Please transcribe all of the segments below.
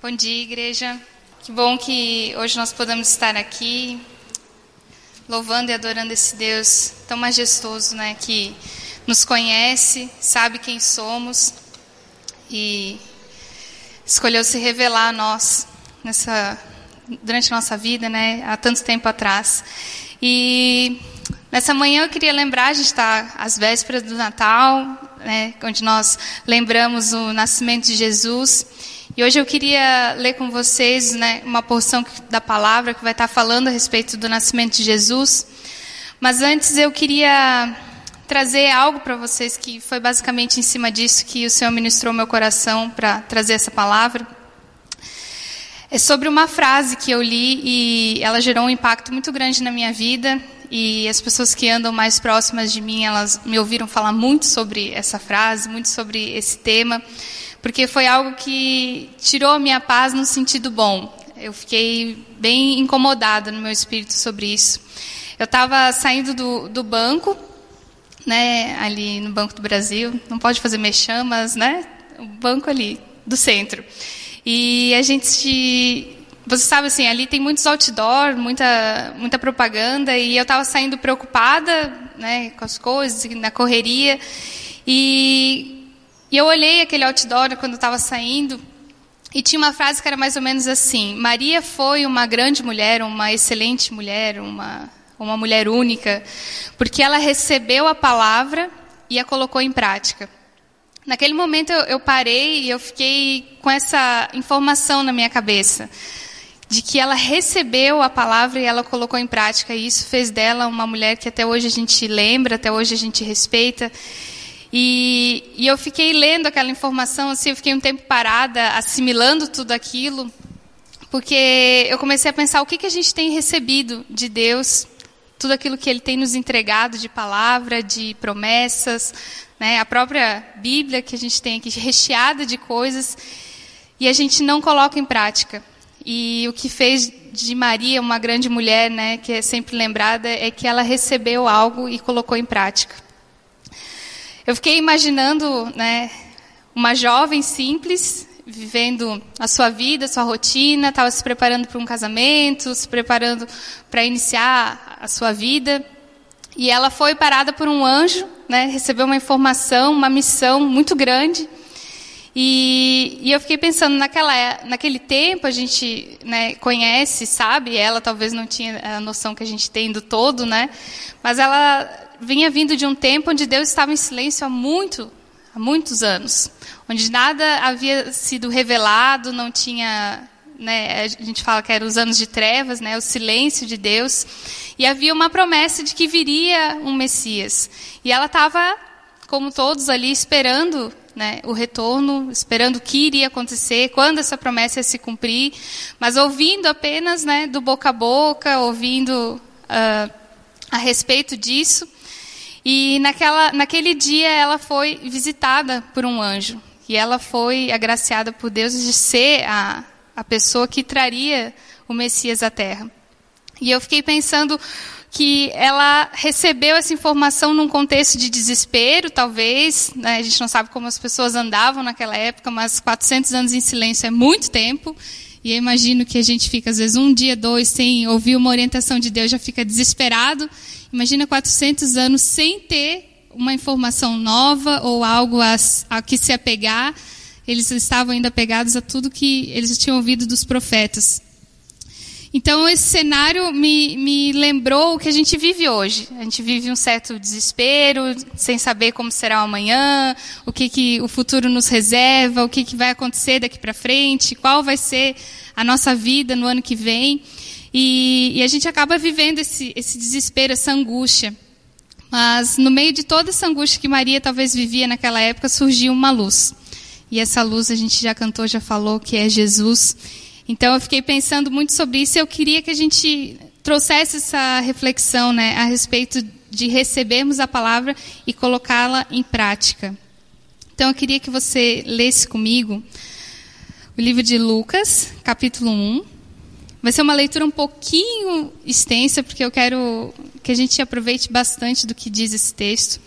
Bom dia, igreja. Que bom que hoje nós podemos estar aqui louvando e adorando esse Deus tão majestoso, né, que nos conhece, sabe quem somos e escolheu se revelar a nós nessa durante a nossa vida, né, há tanto tempo atrás. E nessa manhã eu queria lembrar, a gente está às vésperas do Natal, né, onde nós lembramos o nascimento de Jesus. E hoje eu queria ler com vocês né, uma porção da palavra que vai estar falando a respeito do nascimento de Jesus. Mas antes eu queria trazer algo para vocês que foi basicamente em cima disso que o Senhor ministrou meu coração para trazer essa palavra. É sobre uma frase que eu li e ela gerou um impacto muito grande na minha vida e as pessoas que andam mais próximas de mim, elas me ouviram falar muito sobre essa frase, muito sobre esse tema porque foi algo que tirou a minha paz no sentido bom. Eu fiquei bem incomodada no meu espírito sobre isso. Eu estava saindo do, do banco, né, ali no Banco do Brasil, não pode fazer mexã, mas, né, o banco ali do centro. E a gente você sabe assim, ali tem muitos outdoor, muita muita propaganda e eu estava saindo preocupada, né, com as coisas, na correria. E e eu olhei aquele outdoor quando estava saindo e tinha uma frase que era mais ou menos assim: Maria foi uma grande mulher, uma excelente mulher, uma, uma mulher única, porque ela recebeu a palavra e a colocou em prática. Naquele momento eu, eu parei e eu fiquei com essa informação na minha cabeça de que ela recebeu a palavra e ela colocou em prática. E isso fez dela uma mulher que até hoje a gente lembra, até hoje a gente respeita. E, e, eu fiquei lendo aquela informação, assim, eu fiquei um tempo parada, assimilando tudo aquilo, porque eu comecei a pensar o que, que a gente tem recebido de Deus, tudo aquilo que Ele tem nos entregado de palavra, de promessas, né, a própria Bíblia que a gente tem aqui recheada de coisas, e a gente não coloca em prática. E o que fez de Maria uma grande mulher, né, que é sempre lembrada, é que ela recebeu algo e colocou em prática. Eu fiquei imaginando, né, uma jovem simples vivendo a sua vida, a sua rotina, estava se preparando para um casamento, se preparando para iniciar a sua vida. E ela foi parada por um anjo, né, recebeu uma informação, uma missão muito grande. E, e eu fiquei pensando, naquela, naquele tempo a gente né, conhece, sabe, ela talvez não tinha a noção que a gente tem do todo, né, mas ela vinha vindo de um tempo onde Deus estava em silêncio há muito, há muitos anos, onde nada havia sido revelado, não tinha, né, a gente fala que eram os anos de trevas, né, o silêncio de Deus, e havia uma promessa de que viria um Messias. E ela estava, como todos ali, esperando né, o retorno, esperando o que iria acontecer, quando essa promessa ia se cumprir, mas ouvindo apenas né, do boca a boca, ouvindo uh, a respeito disso. E naquela, naquele dia ela foi visitada por um anjo. E ela foi agraciada por Deus de ser a, a pessoa que traria o Messias à Terra. E eu fiquei pensando que ela recebeu essa informação num contexto de desespero, talvez. Né? A gente não sabe como as pessoas andavam naquela época, mas 400 anos em silêncio é muito tempo. E eu imagino que a gente fica, às vezes, um dia, dois, sem ouvir uma orientação de Deus, já fica desesperado. Imagina 400 anos sem ter uma informação nova ou algo a, a que se apegar. Eles estavam ainda apegados a tudo que eles tinham ouvido dos profetas. Então, esse cenário me, me lembrou o que a gente vive hoje. A gente vive um certo desespero, sem saber como será o amanhã, o que, que o futuro nos reserva, o que, que vai acontecer daqui para frente, qual vai ser a nossa vida no ano que vem. E, e a gente acaba vivendo esse, esse desespero, essa angústia. Mas, no meio de toda essa angústia que Maria talvez vivia naquela época, surgiu uma luz. E essa luz a gente já cantou, já falou, que é Jesus. Então eu fiquei pensando muito sobre isso e eu queria que a gente trouxesse essa reflexão né, a respeito de recebermos a palavra e colocá-la em prática. Então eu queria que você lesse comigo o livro de Lucas, capítulo 1. Vai ser uma leitura um pouquinho extensa, porque eu quero que a gente aproveite bastante do que diz esse texto.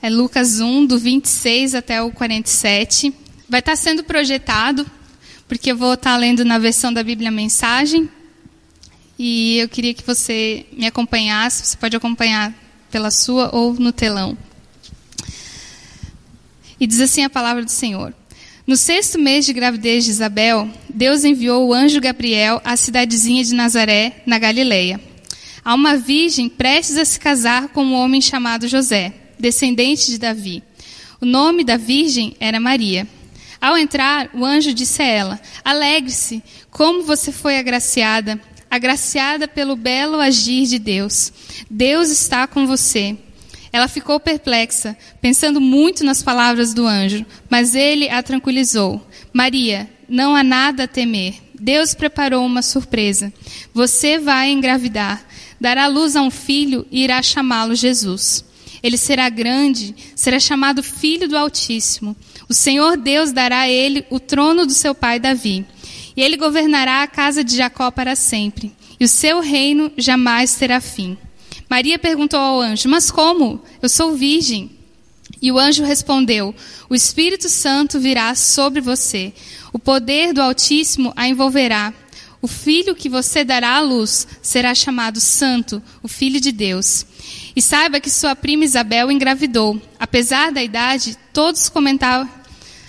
É Lucas 1, do 26 até o 47. Vai estar sendo projetado porque eu vou estar lendo na versão da Bíblia Mensagem. E eu queria que você me acompanhasse. Você pode acompanhar pela sua ou no telão. E diz assim a palavra do Senhor. No sexto mês de gravidez de Isabel, Deus enviou o anjo Gabriel à cidadezinha de Nazaré, na Galileia, a uma virgem prestes a se casar com um homem chamado José, descendente de Davi. O nome da virgem era Maria. Ao entrar, o anjo disse a ela: Alegre-se, como você foi agraciada, agraciada pelo belo agir de Deus. Deus está com você. Ela ficou perplexa, pensando muito nas palavras do anjo, mas ele a tranquilizou. Maria, não há nada a temer. Deus preparou uma surpresa. Você vai engravidar, dará luz a um filho e irá chamá-lo Jesus. Ele será grande, será chamado Filho do Altíssimo. O Senhor Deus dará a ele o trono do seu pai Davi. E ele governará a casa de Jacó para sempre. E o seu reino jamais terá fim. Maria perguntou ao anjo: Mas como? Eu sou virgem. E o anjo respondeu: O Espírito Santo virá sobre você. O poder do Altíssimo a envolverá. O filho que você dará à luz será chamado Santo, o Filho de Deus. E saiba que sua prima Isabel engravidou. Apesar da idade, todos comentavam,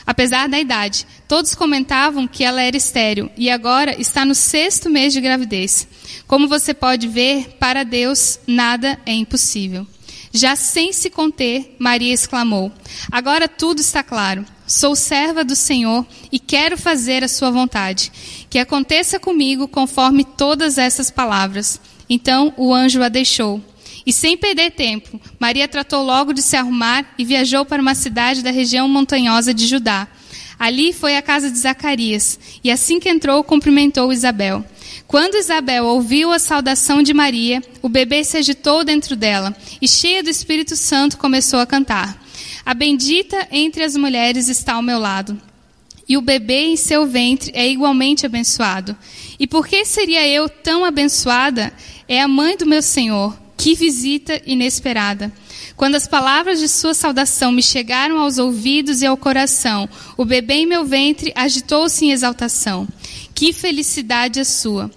apesar da idade, todos comentavam que ela era estéril e agora está no sexto mês de gravidez. Como você pode ver, para Deus nada é impossível. Já sem se conter, Maria exclamou: Agora tudo está claro. Sou serva do Senhor e quero fazer a sua vontade. Que aconteça comigo conforme todas essas palavras. Então o anjo a deixou. E sem perder tempo, Maria tratou logo de se arrumar e viajou para uma cidade da região montanhosa de Judá. Ali foi a casa de Zacarias, e assim que entrou, cumprimentou Isabel. Quando Isabel ouviu a saudação de Maria, o bebê se agitou dentro dela e, cheia do Espírito Santo, começou a cantar: A bendita entre as mulheres está ao meu lado, e o bebê em seu ventre é igualmente abençoado. E por que seria eu tão abençoada? É a mãe do meu Senhor. Que visita inesperada! Quando as palavras de sua saudação me chegaram aos ouvidos e ao coração, o bebê em meu ventre agitou-se em exaltação. Que felicidade a sua!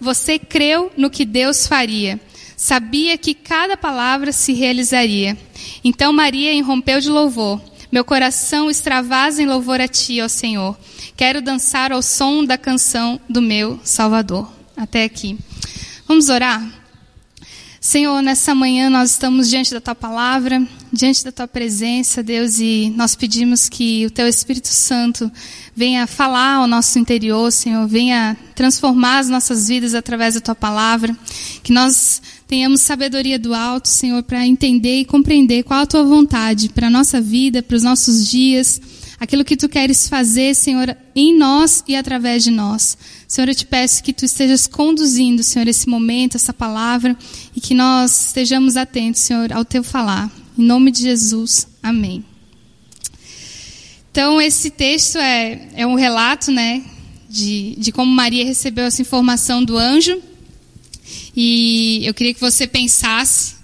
Você creu no que Deus faria. Sabia que cada palavra se realizaria. Então Maria irrompeu de louvor. Meu coração extravasa em louvor a ti, ó Senhor. Quero dançar ao som da canção do meu Salvador. Até aqui. Vamos orar? Senhor, nessa manhã nós estamos diante da tua palavra, diante da tua presença, Deus, e nós pedimos que o teu Espírito Santo venha falar ao nosso interior, Senhor, venha transformar as nossas vidas através da tua palavra, que nós tenhamos sabedoria do alto, Senhor, para entender e compreender qual a tua vontade para a nossa vida, para os nossos dias, aquilo que tu queres fazer, Senhor, em nós e através de nós. Senhor, eu te peço que tu estejas conduzindo, Senhor, esse momento, essa palavra, e que nós estejamos atentos, Senhor, ao teu falar. Em nome de Jesus, amém. Então, esse texto é, é um relato, né, de, de como Maria recebeu essa informação do anjo. E eu queria que você pensasse,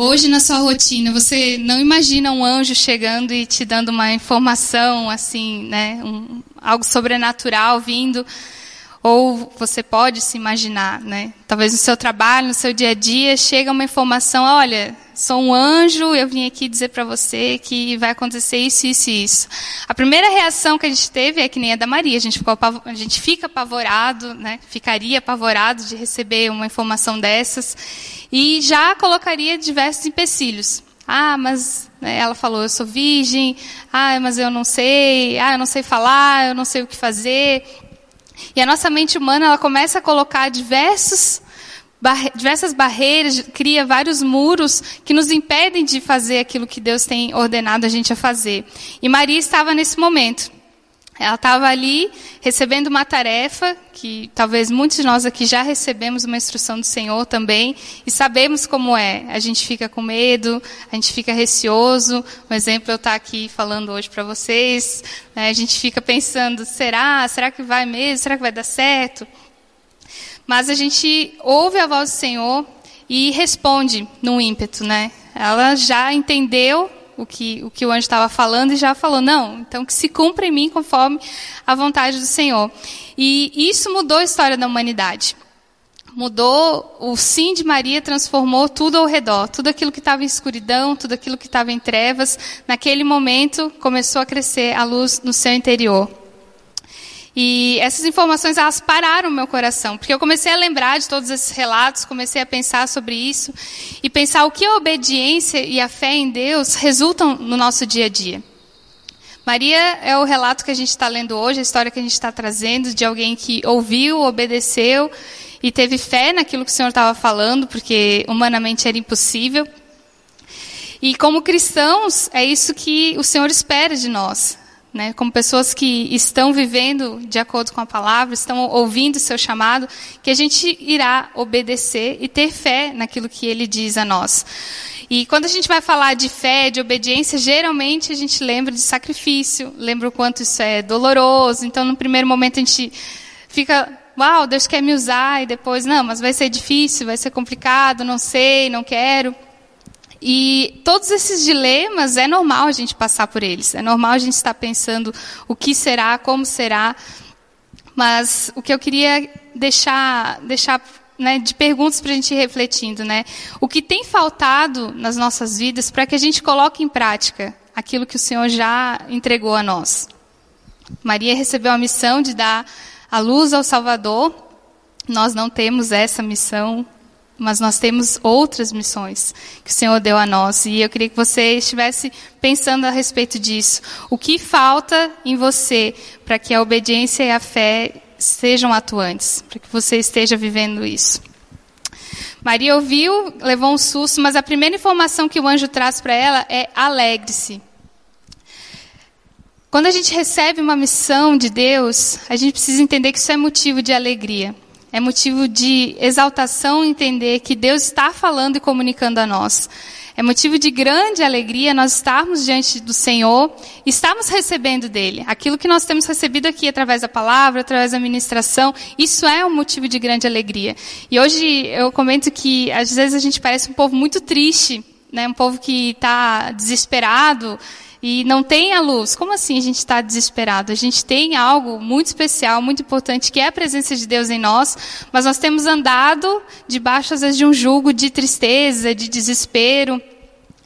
hoje na sua rotina, você não imagina um anjo chegando e te dando uma informação, assim, né, um, algo sobrenatural vindo ou você pode se imaginar, né? Talvez no seu trabalho, no seu dia a dia, chega uma informação, olha, sou um anjo, eu vim aqui dizer para você que vai acontecer isso, isso e isso. A primeira reação que a gente teve é que nem a da Maria, a gente, ficou, a gente fica apavorado, né? Ficaria apavorado de receber uma informação dessas e já colocaria diversos empecilhos. Ah, mas né, ela falou, eu sou virgem. Ah, mas eu não sei. Ah, eu não sei falar, eu não sei o que fazer. E a nossa mente humana ela começa a colocar diversos, barre diversas barreiras, cria vários muros que nos impedem de fazer aquilo que Deus tem ordenado a gente a fazer. E Maria estava nesse momento. Ela estava ali recebendo uma tarefa que talvez muitos de nós aqui já recebemos uma instrução do Senhor também e sabemos como é. A gente fica com medo, a gente fica receoso. Um exemplo eu estar aqui falando hoje para vocês. Né? A gente fica pensando: será? Será que vai mesmo? Será que vai dar certo? Mas a gente ouve a voz do Senhor e responde num ímpeto, né? Ela já entendeu o que o, que o anjo estava falando e já falou: não, então que se cumpra em mim conforme a vontade do Senhor. E isso mudou a história da humanidade. Mudou, o sim de Maria transformou tudo ao redor. Tudo aquilo que estava em escuridão, tudo aquilo que estava em trevas, naquele momento começou a crescer a luz no seu interior. E essas informações elas pararam o meu coração, porque eu comecei a lembrar de todos esses relatos, comecei a pensar sobre isso e pensar o que a obediência e a fé em Deus resultam no nosso dia a dia. Maria é o relato que a gente está lendo hoje, a história que a gente está trazendo de alguém que ouviu, obedeceu e teve fé naquilo que o Senhor estava falando, porque humanamente era impossível. E como cristãos, é isso que o Senhor espera de nós né, como pessoas que estão vivendo de acordo com a palavra, estão ouvindo o seu chamado, que a gente irá obedecer e ter fé naquilo que ele diz a nós. E quando a gente vai falar de fé, de obediência, geralmente a gente lembra de sacrifício, lembra o quanto isso é doloroso. Então, no primeiro momento a gente fica, uau, Deus quer me usar, e depois, não, mas vai ser difícil, vai ser complicado, não sei, não quero. E todos esses dilemas é normal a gente passar por eles. É normal a gente estar pensando o que será, como será. Mas o que eu queria deixar, deixar né, de perguntas para a gente ir refletindo, né? O que tem faltado nas nossas vidas para que a gente coloque em prática aquilo que o Senhor já entregou a nós? Maria recebeu a missão de dar a luz ao Salvador. Nós não temos essa missão mas nós temos outras missões que o Senhor deu a nós. E eu queria que você estivesse pensando a respeito disso. O que falta em você para que a obediência e a fé sejam atuantes, para que você esteja vivendo isso? Maria ouviu, levou um susto, mas a primeira informação que o anjo traz para ela é alegre-se. Quando a gente recebe uma missão de Deus, a gente precisa entender que isso é motivo de alegria. É motivo de exaltação entender que Deus está falando e comunicando a nós. É motivo de grande alegria nós estarmos diante do Senhor estarmos recebendo dele. Aquilo que nós temos recebido aqui através da palavra, através da ministração, isso é um motivo de grande alegria. E hoje eu comento que às vezes a gente parece um povo muito triste, né? um povo que está desesperado e não tem a luz. Como assim a gente está desesperado? A gente tem algo muito especial, muito importante, que é a presença de Deus em nós, mas nós temos andado debaixo, às vezes, de um jugo de tristeza, de desespero.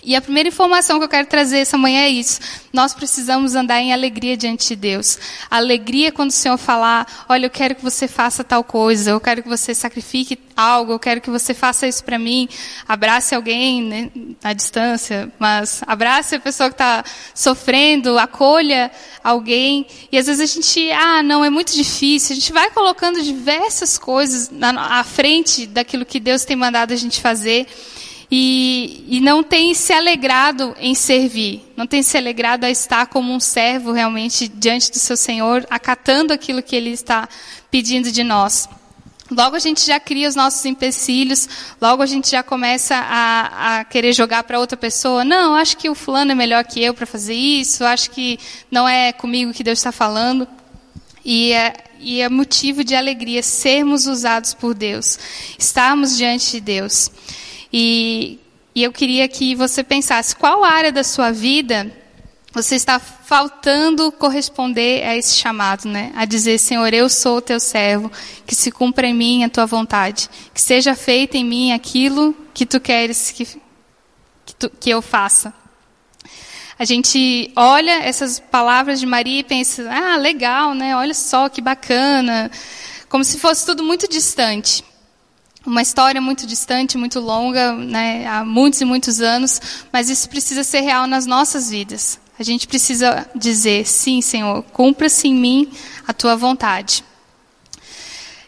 E a primeira informação que eu quero trazer essa manhã é isso. Nós precisamos andar em alegria diante de Deus. alegria quando o Senhor falar, olha, eu quero que você faça tal coisa, eu quero que você sacrifique algo, eu quero que você faça isso para mim. Abrace alguém né, à distância, mas abrace a pessoa que está sofrendo, acolha alguém. E às vezes a gente, ah, não, é muito difícil. A gente vai colocando diversas coisas na, à frente daquilo que Deus tem mandado a gente fazer e, e não tem se alegrado em servir, não tem se alegrado a estar como um servo realmente diante do seu Senhor, acatando aquilo que Ele está pedindo de nós. Logo a gente já cria os nossos empecilhos, logo a gente já começa a, a querer jogar para outra pessoa. Não, acho que o fulano é melhor que eu para fazer isso, acho que não é comigo que Deus está falando. E é, e é motivo de alegria sermos usados por Deus, estarmos diante de Deus. E, e eu queria que você pensasse qual área da sua vida você está faltando corresponder a esse chamado, né? A dizer, Senhor, eu sou o teu servo, que se cumpra em mim a tua vontade, que seja feito em mim aquilo que tu queres que, que, tu, que eu faça. A gente olha essas palavras de Maria e pensa, ah, legal, né? Olha só que bacana, como se fosse tudo muito distante uma história muito distante, muito longa, né, há muitos e muitos anos, mas isso precisa ser real nas nossas vidas. A gente precisa dizer: sim, Senhor, cumpra-se em mim a tua vontade.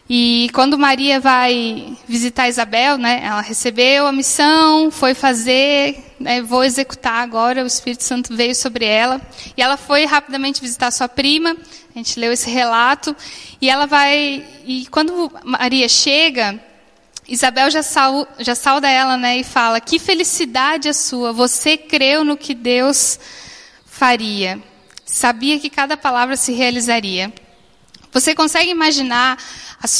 E quando Maria vai visitar Isabel, né, ela recebeu a missão, foi fazer, né, vou executar agora, o Espírito Santo veio sobre ela. E ela foi rapidamente visitar sua prima, a gente leu esse relato, e ela vai, e quando Maria chega, Isabel já, sal, já sauda ela né, e fala: Que felicidade a sua, você creu no que Deus faria. Sabia que cada palavra se realizaria. Você consegue imaginar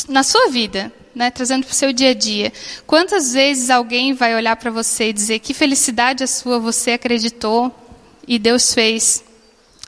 na sua vida, né, trazendo para o seu dia a dia, quantas vezes alguém vai olhar para você e dizer: Que felicidade a sua, você acreditou e Deus fez.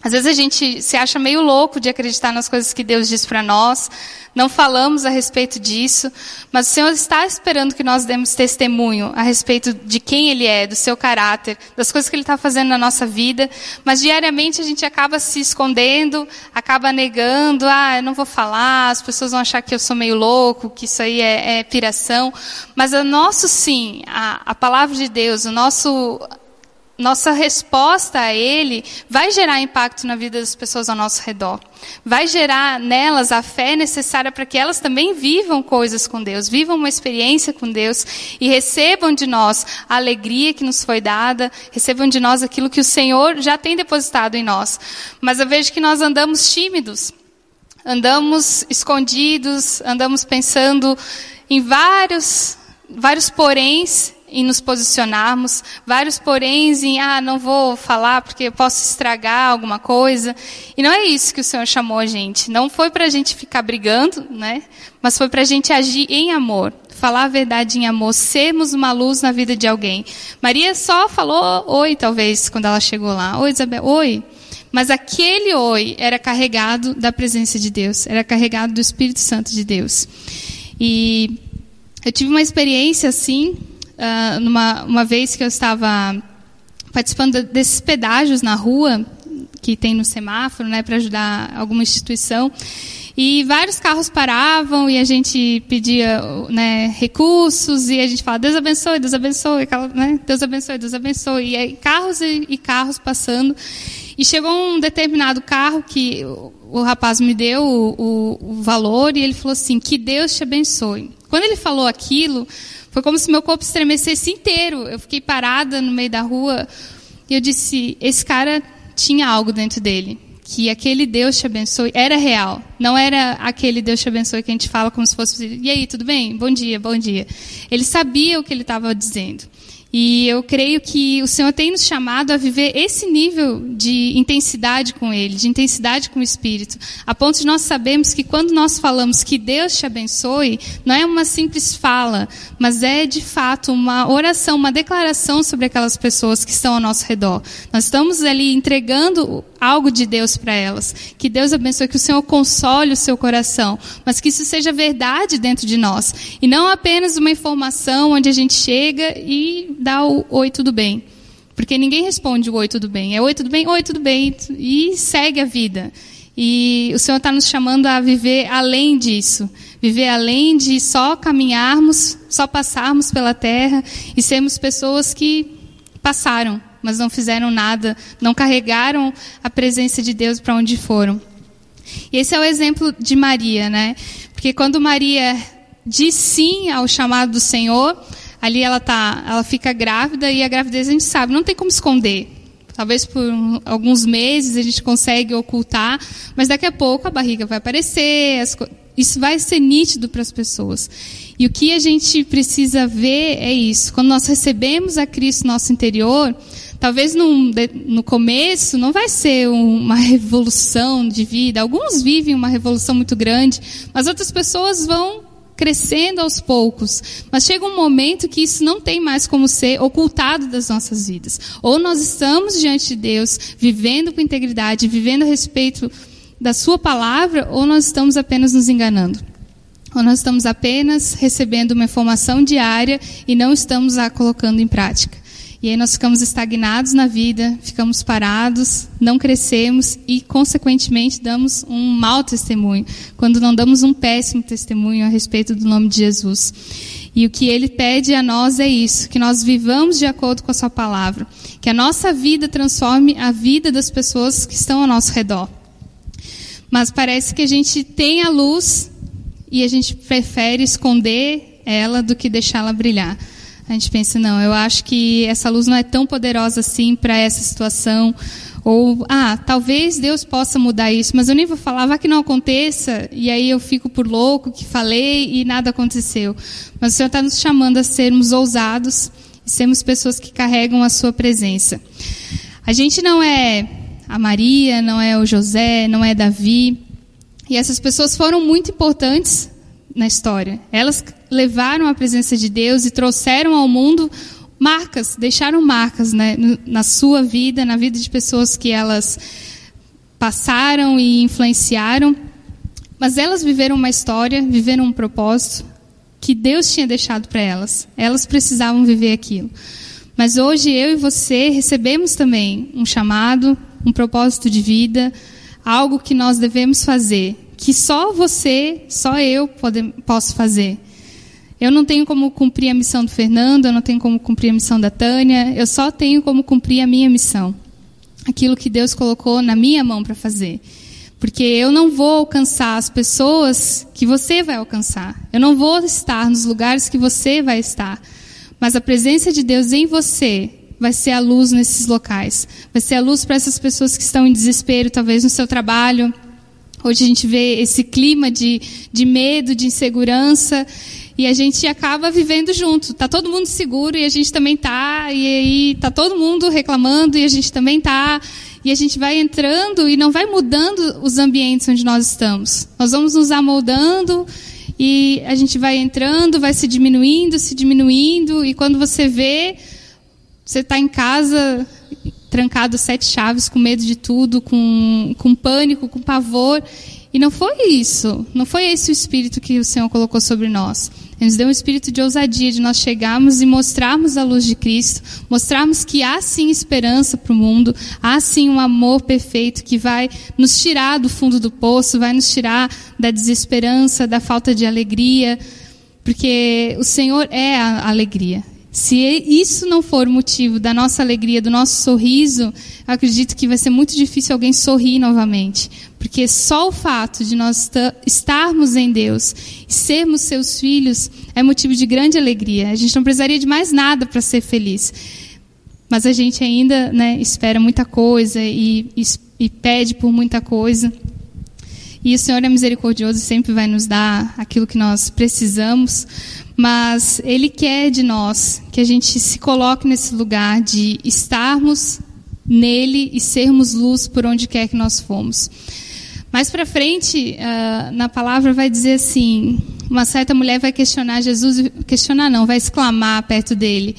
Às vezes a gente se acha meio louco de acreditar nas coisas que Deus diz para nós, não falamos a respeito disso, mas o Senhor está esperando que nós demos testemunho a respeito de quem Ele é, do seu caráter, das coisas que Ele está fazendo na nossa vida, mas diariamente a gente acaba se escondendo, acaba negando, ah, eu não vou falar, as pessoas vão achar que eu sou meio louco, que isso aí é, é piração, mas o nosso sim, a, a palavra de Deus, o nosso nossa resposta a Ele vai gerar impacto na vida das pessoas ao nosso redor. Vai gerar nelas a fé necessária para que elas também vivam coisas com Deus, vivam uma experiência com Deus e recebam de nós a alegria que nos foi dada, recebam de nós aquilo que o Senhor já tem depositado em nós. Mas eu vejo que nós andamos tímidos, andamos escondidos, andamos pensando em vários, vários poréns em nos posicionarmos, vários poréns em, ah, não vou falar porque posso estragar alguma coisa. E não é isso que o Senhor chamou a gente. Não foi para a gente ficar brigando, né? Mas foi para a gente agir em amor, falar a verdade em amor, sermos uma luz na vida de alguém. Maria só falou oi, talvez, quando ela chegou lá. Oi, Isabel, oi. Mas aquele oi era carregado da presença de Deus, era carregado do Espírito Santo de Deus. E eu tive uma experiência assim, uh, numa uma vez que eu estava participando desses pedágios na rua que tem no semáforo, né, para ajudar alguma instituição. E vários carros paravam e a gente pedia né, recursos e a gente falava Deus abençoe, Deus abençoe, né, Deus abençoe, Deus abençoe. E aí, carros e, e, carros passando. E chegou um determinado carro que o, o rapaz me deu o, o, o valor e ele falou assim: Que Deus te abençoe. Quando ele falou aquilo, foi como se meu corpo estremecesse inteiro. Eu fiquei parada no meio da rua e eu disse: esse cara tinha algo dentro dele. Que aquele Deus te abençoe era real. Não era aquele Deus te abençoe que a gente fala como se fosse. E aí, tudo bem? Bom dia, bom dia. Ele sabia o que ele estava dizendo. E eu creio que o Senhor tem nos chamado a viver esse nível de intensidade com Ele, de intensidade com o Espírito, a ponto de nós sabermos que quando nós falamos que Deus te abençoe, não é uma simples fala, mas é de fato uma oração, uma declaração sobre aquelas pessoas que estão ao nosso redor. Nós estamos ali entregando algo de Deus para elas. Que Deus abençoe, que o Senhor console o seu coração, mas que isso seja verdade dentro de nós. E não apenas uma informação onde a gente chega e dá o oi, tudo bem. Porque ninguém responde o oi, tudo bem. É oi, tudo bem, oi, tudo bem. E segue a vida. E o Senhor está nos chamando a viver além disso. Viver além de só caminharmos, só passarmos pela terra e sermos pessoas que passaram, mas não fizeram nada, não carregaram a presença de Deus para onde foram. E esse é o exemplo de Maria, né? Porque quando Maria diz sim ao chamado do Senhor, ali ela tá, ela fica grávida e a gravidez a gente sabe, não tem como esconder. Talvez por alguns meses a gente consegue ocultar, mas daqui a pouco a barriga vai aparecer, as, isso vai ser nítido para as pessoas. E o que a gente precisa ver é isso. Quando nós recebemos a Cristo no nosso interior, Talvez no, no começo não vai ser uma revolução de vida. Alguns vivem uma revolução muito grande, mas outras pessoas vão crescendo aos poucos. Mas chega um momento que isso não tem mais como ser ocultado das nossas vidas. Ou nós estamos diante de Deus, vivendo com integridade, vivendo a respeito da Sua palavra, ou nós estamos apenas nos enganando. Ou nós estamos apenas recebendo uma informação diária e não estamos a colocando em prática. Aí nós ficamos estagnados na vida, ficamos parados, não crescemos e, consequentemente, damos um mau testemunho, quando não damos um péssimo testemunho a respeito do nome de Jesus. E o que ele pede a nós é isso, que nós vivamos de acordo com a sua palavra, que a nossa vida transforme a vida das pessoas que estão ao nosso redor. Mas parece que a gente tem a luz e a gente prefere esconder ela do que deixá-la brilhar. A gente pensa, não, eu acho que essa luz não é tão poderosa assim para essa situação. Ou, ah, talvez Deus possa mudar isso, mas eu nem vou falar, vai que não aconteça, e aí eu fico por louco que falei e nada aconteceu. Mas o Senhor está nos chamando a sermos ousados e sermos pessoas que carregam a Sua presença. A gente não é a Maria, não é o José, não é Davi, e essas pessoas foram muito importantes na história. Elas levaram a presença de Deus e trouxeram ao mundo marcas, deixaram marcas né, na sua vida, na vida de pessoas que elas passaram e influenciaram. Mas elas viveram uma história, viveram um propósito que Deus tinha deixado para elas. Elas precisavam viver aquilo. Mas hoje eu e você recebemos também um chamado, um propósito de vida, algo que nós devemos fazer, que só você, só eu pode, posso fazer. Eu não tenho como cumprir a missão do Fernando, eu não tenho como cumprir a missão da Tânia, eu só tenho como cumprir a minha missão. Aquilo que Deus colocou na minha mão para fazer. Porque eu não vou alcançar as pessoas que você vai alcançar. Eu não vou estar nos lugares que você vai estar. Mas a presença de Deus em você vai ser a luz nesses locais. Vai ser a luz para essas pessoas que estão em desespero, talvez no seu trabalho. Hoje a gente vê esse clima de, de medo, de insegurança e a gente acaba vivendo junto. Tá todo mundo seguro e a gente também tá, e aí tá todo mundo reclamando e a gente também tá, e a gente vai entrando e não vai mudando os ambientes onde nós estamos. Nós vamos nos amoldando e a gente vai entrando, vai se diminuindo, se diminuindo e quando você vê, você está em casa trancado sete chaves, com medo de tudo, com, com pânico, com pavor. E não foi isso. Não foi esse o espírito que o Senhor colocou sobre nós. Ele nos deu um espírito de ousadia, de nós chegarmos e mostrarmos a luz de Cristo, mostrarmos que há sim esperança para o mundo, há sim um amor perfeito que vai nos tirar do fundo do poço, vai nos tirar da desesperança, da falta de alegria, porque o Senhor é a alegria. Se isso não for o motivo da nossa alegria, do nosso sorriso, acredito que vai ser muito difícil alguém sorrir novamente. Porque só o fato de nós estarmos em Deus e sermos seus filhos é motivo de grande alegria. A gente não precisaria de mais nada para ser feliz. Mas a gente ainda né, espera muita coisa e, e, e pede por muita coisa. E o Senhor é misericordioso e sempre vai nos dar aquilo que nós precisamos mas Ele quer de nós que a gente se coloque nesse lugar de estarmos nele e sermos luz por onde quer que nós fomos. Mais para frente, uh, na palavra vai dizer assim: uma certa mulher vai questionar Jesus, questionar não, vai exclamar perto dele.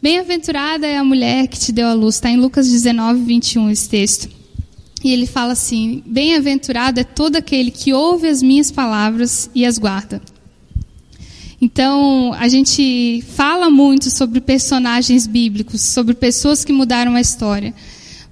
Bem-aventurada é a mulher que te deu a luz. Está em Lucas 19, 21 esse texto. E ele fala assim: Bem-aventurado é todo aquele que ouve as minhas palavras e as guarda. Então, a gente fala muito sobre personagens bíblicos, sobre pessoas que mudaram a história.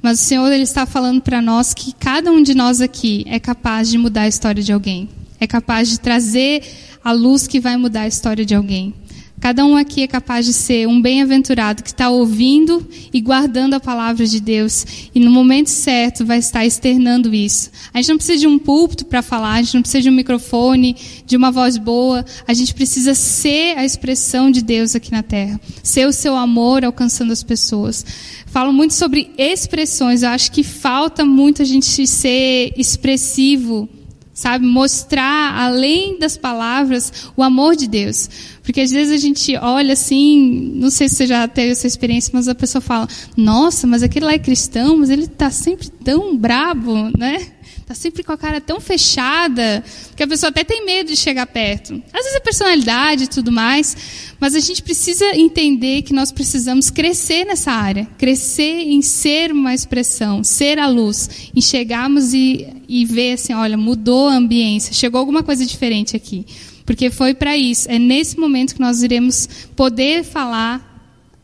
Mas o Senhor ele está falando para nós que cada um de nós aqui é capaz de mudar a história de alguém. É capaz de trazer a luz que vai mudar a história de alguém. Cada um aqui é capaz de ser um bem-aventurado que está ouvindo e guardando a palavra de Deus e no momento certo vai estar externando isso. A gente não precisa de um púlpito para falar, a gente não precisa de um microfone, de uma voz boa. A gente precisa ser a expressão de Deus aqui na terra, ser o seu amor alcançando as pessoas. Falo muito sobre expressões, eu acho que falta muito a gente ser expressivo sabe? Mostrar, além das palavras, o amor de Deus. Porque às vezes a gente olha assim, não sei se você já teve essa experiência, mas a pessoa fala: Nossa, mas aquele lá é cristão, mas ele está sempre tão brabo, né? Está sempre com a cara tão fechada, que a pessoa até tem medo de chegar perto. Às vezes é personalidade e tudo mais, mas a gente precisa entender que nós precisamos crescer nessa área, crescer em ser uma expressão, ser a luz, em chegarmos e, e ver assim, olha, mudou a ambiência, chegou alguma coisa diferente aqui. Porque foi para isso, é nesse momento que nós iremos poder falar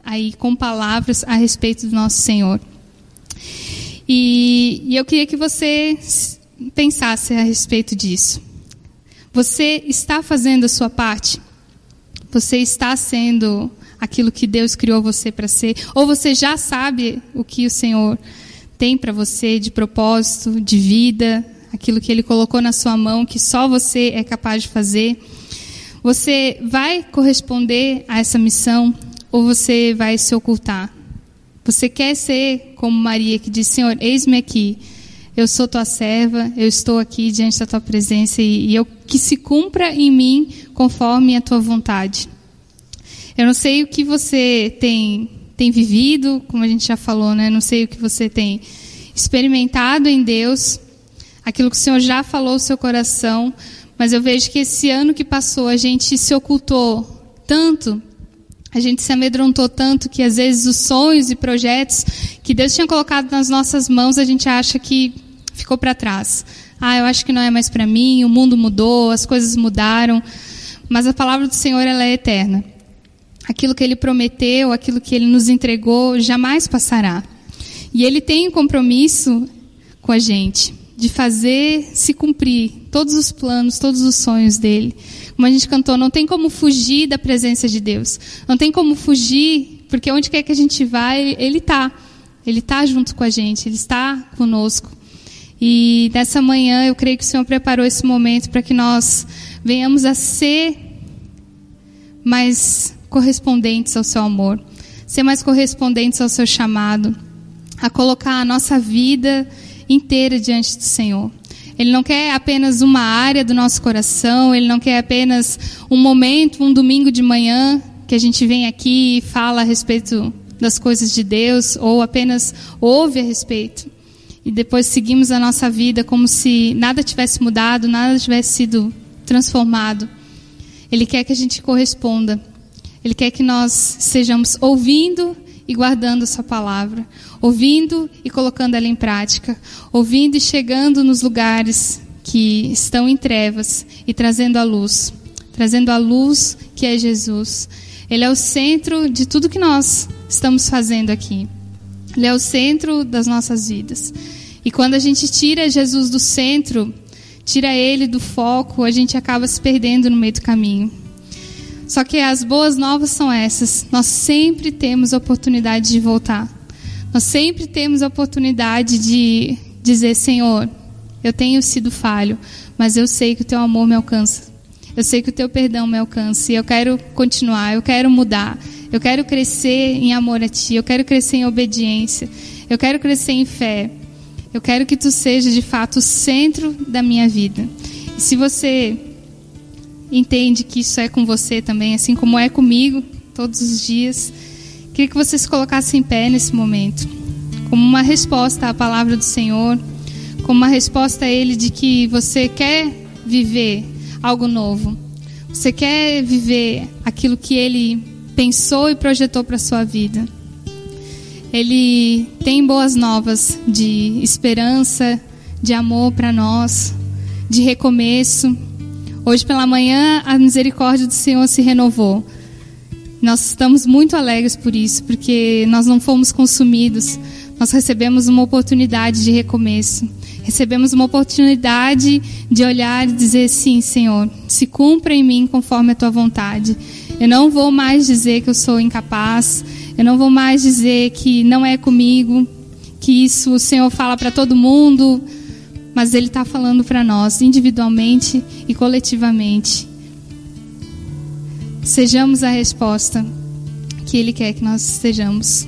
aí com palavras a respeito do nosso Senhor. E, e eu queria que você pensasse a respeito disso. Você está fazendo a sua parte? Você está sendo aquilo que Deus criou você para ser? Ou você já sabe o que o Senhor tem para você de propósito, de vida, aquilo que Ele colocou na sua mão, que só você é capaz de fazer? Você vai corresponder a essa missão ou você vai se ocultar? Você quer ser como Maria que diz: Senhor, eis-me aqui. Eu sou tua serva, eu estou aqui diante da tua presença e, e eu que se cumpra em mim conforme a tua vontade. Eu não sei o que você tem tem vivido, como a gente já falou, né? Não sei o que você tem experimentado em Deus, aquilo que o Senhor já falou no seu coração, mas eu vejo que esse ano que passou a gente se ocultou tanto A gente se amedrontou tanto que às vezes os sonhos e projetos que Deus tinha colocado nas nossas mãos, a gente acha que ficou para trás. Ah, eu acho que não é mais para mim, o mundo mudou, as coisas mudaram. Mas a palavra do Senhor ela é eterna. Aquilo que ele prometeu, aquilo que ele nos entregou, jamais passará. E ele tem um compromisso com a gente de fazer se cumprir todos os planos, todos os sonhos dele. Como a gente cantou, não tem como fugir da presença de Deus. Não tem como fugir, porque onde quer que a gente vá, ele está. Ele está junto com a gente, ele está conosco. E nessa manhã eu creio que o Senhor preparou esse momento para que nós venhamos a ser mais correspondentes ao seu amor, ser mais correspondentes ao seu chamado, a colocar a nossa vida inteira diante do Senhor. Ele não quer apenas uma área do nosso coração, ele não quer apenas um momento, um domingo de manhã que a gente vem aqui e fala a respeito das coisas de Deus ou apenas ouve a respeito. E depois seguimos a nossa vida como se nada tivesse mudado, nada tivesse sido transformado. Ele quer que a gente corresponda. Ele quer que nós sejamos ouvindo e guardando a sua palavra, ouvindo e colocando ela em prática, ouvindo e chegando nos lugares que estão em trevas e trazendo a luz, trazendo a luz que é Jesus. Ele é o centro de tudo que nós estamos fazendo aqui. Ele é o centro das nossas vidas. E quando a gente tira Jesus do centro, tira ele do foco, a gente acaba se perdendo no meio do caminho. Só que as boas novas são essas. Nós sempre temos a oportunidade de voltar. Nós sempre temos a oportunidade de dizer: Senhor, eu tenho sido falho, mas eu sei que o teu amor me alcança. Eu sei que o teu perdão me alcança. E eu quero continuar, eu quero mudar. Eu quero crescer em amor a ti. Eu quero crescer em obediência. Eu quero crescer em fé. Eu quero que tu seja de fato o centro da minha vida. E se você entende que isso é com você também, assim como é comigo todos os dias. Queria que você se colocasse em pé nesse momento, como uma resposta à palavra do Senhor, como uma resposta a Ele de que você quer viver algo novo, você quer viver aquilo que Ele pensou e projetou para sua vida. Ele tem boas novas de esperança, de amor para nós, de recomeço. Hoje pela manhã a misericórdia do Senhor se renovou. Nós estamos muito alegres por isso, porque nós não fomos consumidos. Nós recebemos uma oportunidade de recomeço. Recebemos uma oportunidade de olhar e dizer: Sim, Senhor, se cumpra em mim conforme a tua vontade. Eu não vou mais dizer que eu sou incapaz. Eu não vou mais dizer que não é comigo. Que isso o Senhor fala para todo mundo mas Ele está falando para nós individualmente e coletivamente. Sejamos a resposta que Ele quer que nós sejamos.